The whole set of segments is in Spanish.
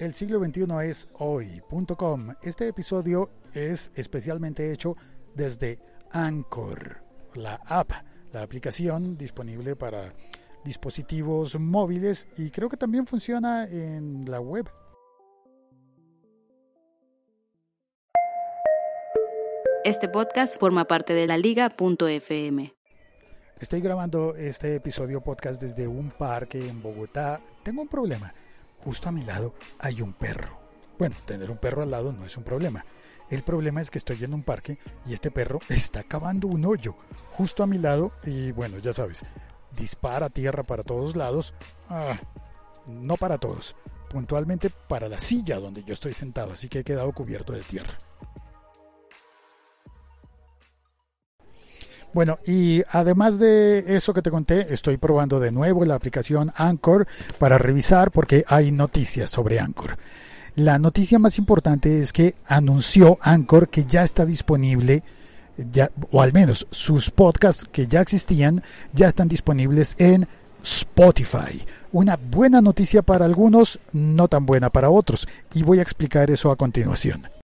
El siglo XXI es hoy.com. Este episodio es especialmente hecho desde Anchor, la app, la aplicación disponible para dispositivos móviles y creo que también funciona en la web. Este podcast forma parte de la liga.fm. Estoy grabando este episodio podcast desde un parque en Bogotá. Tengo un problema. Justo a mi lado hay un perro. Bueno, tener un perro al lado no es un problema. El problema es que estoy en un parque y este perro está cavando un hoyo justo a mi lado y bueno, ya sabes, dispara tierra para todos lados. Ah, no para todos, puntualmente para la silla donde yo estoy sentado, así que he quedado cubierto de tierra. Bueno, y además de eso que te conté, estoy probando de nuevo la aplicación Anchor para revisar porque hay noticias sobre Anchor. La noticia más importante es que anunció Anchor que ya está disponible, ya, o al menos sus podcasts que ya existían, ya están disponibles en Spotify. Una buena noticia para algunos, no tan buena para otros, y voy a explicar eso a continuación.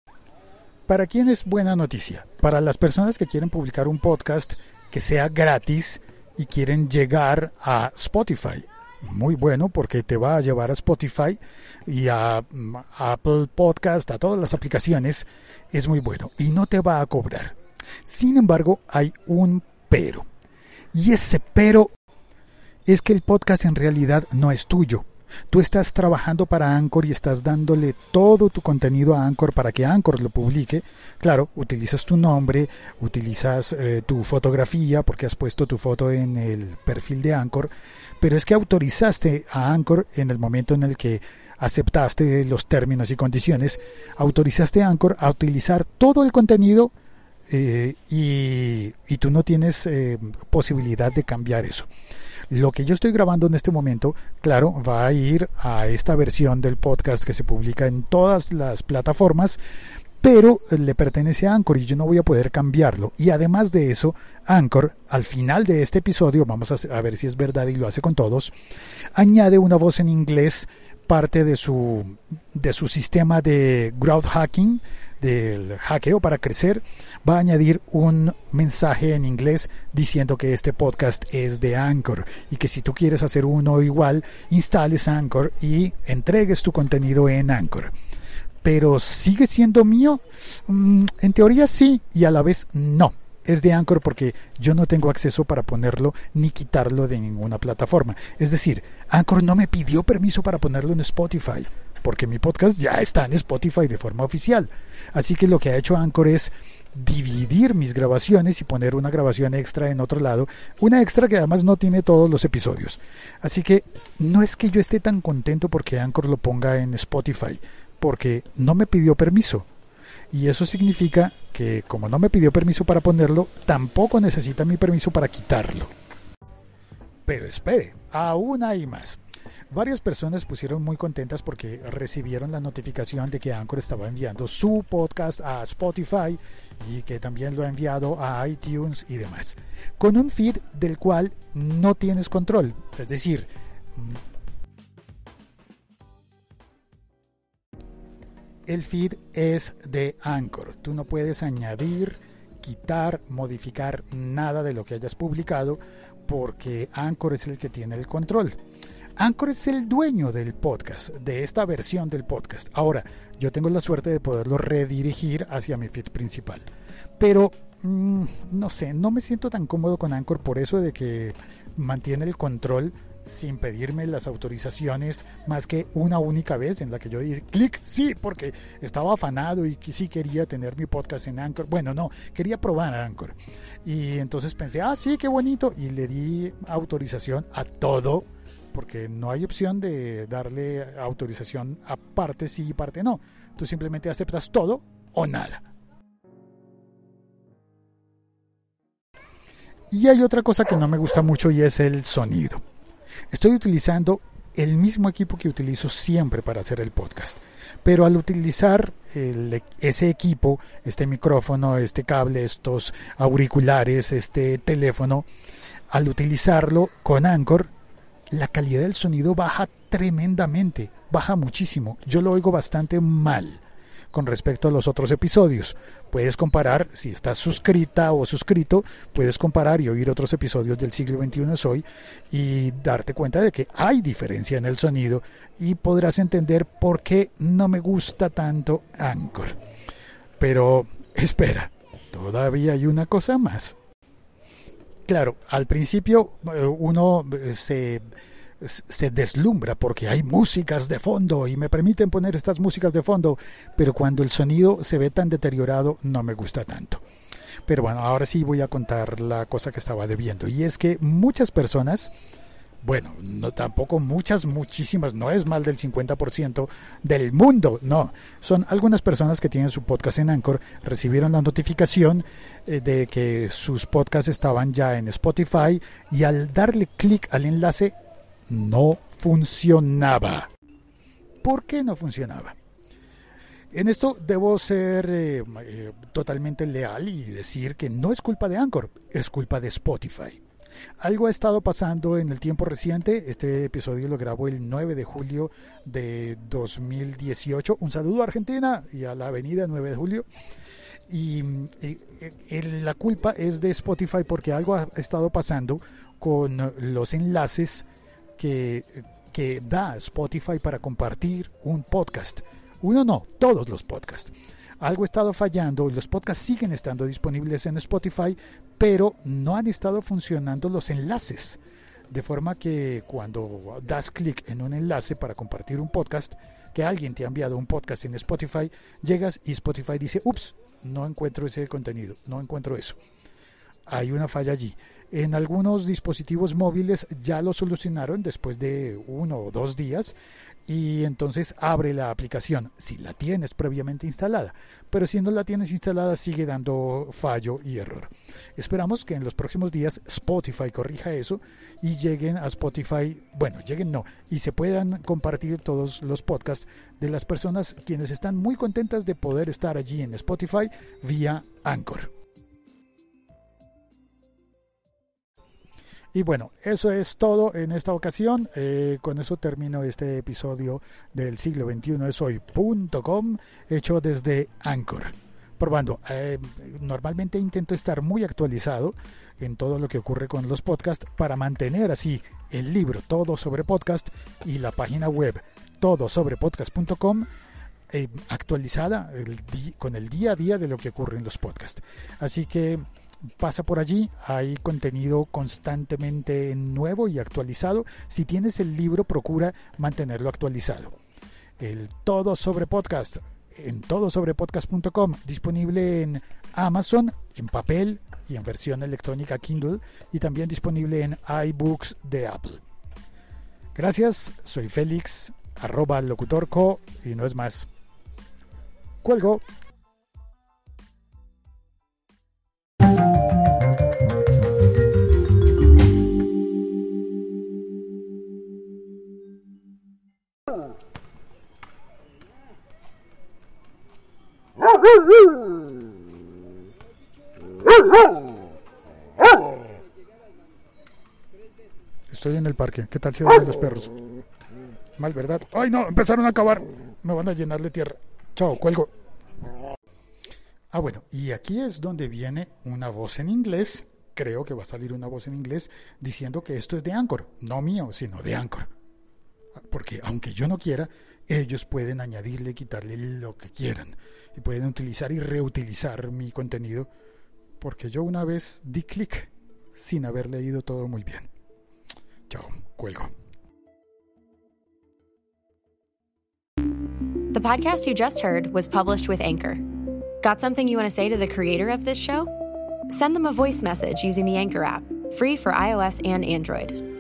¿Para quién es buena noticia? Para las personas que quieren publicar un podcast que sea gratis y quieren llegar a Spotify. Muy bueno porque te va a llevar a Spotify y a, mm, Apple Podcast, a todas las aplicaciones. Es muy bueno y no te va a cobrar. Sin embargo, hay un pero. Y ese pero es que el podcast en realidad no es tuyo. Tú estás trabajando para Anchor y estás dándole todo tu contenido a Anchor para que Anchor lo publique. Claro, utilizas tu nombre, utilizas eh, tu fotografía porque has puesto tu foto en el perfil de Anchor, pero es que autorizaste a Anchor en el momento en el que aceptaste los términos y condiciones, autorizaste a Anchor a utilizar todo el contenido eh, y, y, tú no tienes eh, posibilidad de cambiar eso. Lo que yo estoy grabando en este momento, claro, va a ir a esta versión del podcast que se publica en todas las plataformas, pero le pertenece a Anchor y yo no voy a poder cambiarlo. Y además de eso, Anchor, al final de este episodio, vamos a, ver si es verdad y lo hace con todos, añade una voz en inglés, parte de su, de su sistema de growth hacking, del hackeo para crecer, va a añadir un mensaje en inglés diciendo que este podcast es de Anchor y que si tú quieres hacer uno igual, instales Anchor y entregues tu contenido en Anchor. Pero sigue siendo mío? Mm, en teoría sí y a la vez no es de Anchor porque yo no tengo acceso para ponerlo ni quitarlo de ninguna plataforma. Es decir, Anchor no me pidió permiso para ponerlo en Spotify porque mi podcast ya está en Spotify de forma oficial. Así que lo que ha hecho Anchor es dividir mis grabaciones y poner una grabación extra en otro lado, una extra que además no tiene todos los episodios. Así que no es que yo esté tan contento porque Anchor lo ponga en Spotify, porque no me pidió permiso. Y eso significa que como no me pidió permiso para ponerlo, tampoco necesita mi permiso para quitarlo. Pero espere, aún hay más. Varias personas pusieron muy contentas porque recibieron la notificación de que Anchor estaba enviando su podcast a Spotify y que también lo ha enviado a iTunes y demás. Con un feed del cual no tienes control. Es decir, el feed es de Anchor. Tú no puedes añadir, quitar, modificar nada de lo que hayas publicado porque Anchor es el que tiene el control. Anchor es el dueño del podcast, de esta versión del podcast. Ahora, yo tengo la suerte de poderlo redirigir hacia mi feed principal. Pero, mm, no sé, no me siento tan cómodo con Anchor por eso de que mantiene el control sin pedirme las autorizaciones más que una única vez en la que yo dije clic sí porque estaba afanado y sí quería tener mi podcast en Anchor. Bueno, no, quería probar Anchor. Y entonces pensé, ah, sí, qué bonito. Y le di autorización a todo porque no hay opción de darle autorización a parte sí y parte no. Tú simplemente aceptas todo o nada. Y hay otra cosa que no me gusta mucho y es el sonido. Estoy utilizando el mismo equipo que utilizo siempre para hacer el podcast. Pero al utilizar ese equipo, este micrófono, este cable, estos auriculares, este teléfono, al utilizarlo con Anchor, la calidad del sonido baja tremendamente, baja muchísimo. Yo lo oigo bastante mal con respecto a los otros episodios. Puedes comparar, si estás suscrita o suscrito, puedes comparar y oír otros episodios del siglo XXI hoy y darte cuenta de que hay diferencia en el sonido y podrás entender por qué no me gusta tanto Anchor. Pero espera, todavía hay una cosa más. Claro, al principio eh, uno eh, se se deslumbra porque hay músicas de fondo y me permiten poner estas músicas de fondo, pero cuando el sonido se ve tan deteriorado no me gusta tanto. Pero bueno, ahora sí voy a contar la cosa que estaba debiendo y es que muchas personas bueno, no tampoco muchas, muchísimas, no es mal del 50% del mundo, no. Son algunas personas que tienen su podcast en Anchor, recibieron la notificación eh, de que sus podcasts estaban ya en Spotify y al darle clic al enlace no funcionaba. ¿Por qué no funcionaba? En esto debo ser eh, eh, totalmente leal y decir que no es culpa de Anchor, es culpa de Spotify. Algo ha estado pasando en el tiempo reciente. Este episodio lo grabo el 9 de julio de 2018. Un saludo a Argentina y a la avenida 9 de julio. Y eh, la culpa es de Spotify porque algo ha estado pasando con los enlaces que, da Spotify para compartir un podcast. Uno no, todos los podcasts. Algo ha estado fallando y los podcasts siguen estando disponibles en Spotify, pero no han estado funcionando los enlaces. De forma que cuando das clic en un enlace para compartir un podcast, que alguien te ha enviado un podcast en Spotify, llegas y Spotify dice, ups, no encuentro ese contenido, no encuentro eso. Hay una falla allí. En algunos dispositivos móviles ya lo solucionaron después de uno o dos días y entonces abre la aplicación si la tienes previamente instalada. Pero si no la tienes instalada sigue dando fallo y error. Esperamos que en los próximos días Spotify corrija eso y lleguen a Spotify, bueno, lleguen no, y se puedan compartir todos los podcasts de las personas quienes están muy contentas de poder estar allí en Spotify vía Anchor. Y bueno, eso es todo en esta ocasión. Eh, con eso termino este episodio del siglo XXI es hoy.com, hecho desde Anchor. Probando, eh, normalmente intento estar muy actualizado en todo lo que ocurre con los podcasts para mantener así el libro Todo sobre Podcast y la página web todosobrepodcast.com eh, actualizada con el día a día de lo que ocurre en los podcasts. Así que pasa por allí, hay contenido constantemente nuevo y actualizado. Si tienes el libro, procura mantenerlo actualizado. El Todo sobre Podcast en todosobrepodcast.com, disponible en Amazon, en papel y en versión electrónica Kindle, y también disponible en iBooks de Apple. Gracias, soy Félix, arroba locutorco, y no es más. Cuelgo. Estoy en el parque. ¿Qué tal si van los perros? Mal, ¿verdad? ¡Ay, no! Empezaron a acabar. Me van a llenar de tierra. Chao, cuelgo. Ah, bueno, y aquí es donde viene una voz en inglés. Creo que va a salir una voz en inglés diciendo que esto es de Anchor. No mío, sino de Anchor. Porque aunque yo no quiera, ellos pueden añadirle quitarle lo que quieran y pueden utilizar y reutilizar mi contenido porque yo una vez di clic sin haber leído todo muy bien. Chao, cuelgo. The podcast you just heard was published with Anchor. Got something you want to say to the creator of this show? Send them a voice message using the Anchor app, free for iOS and Android.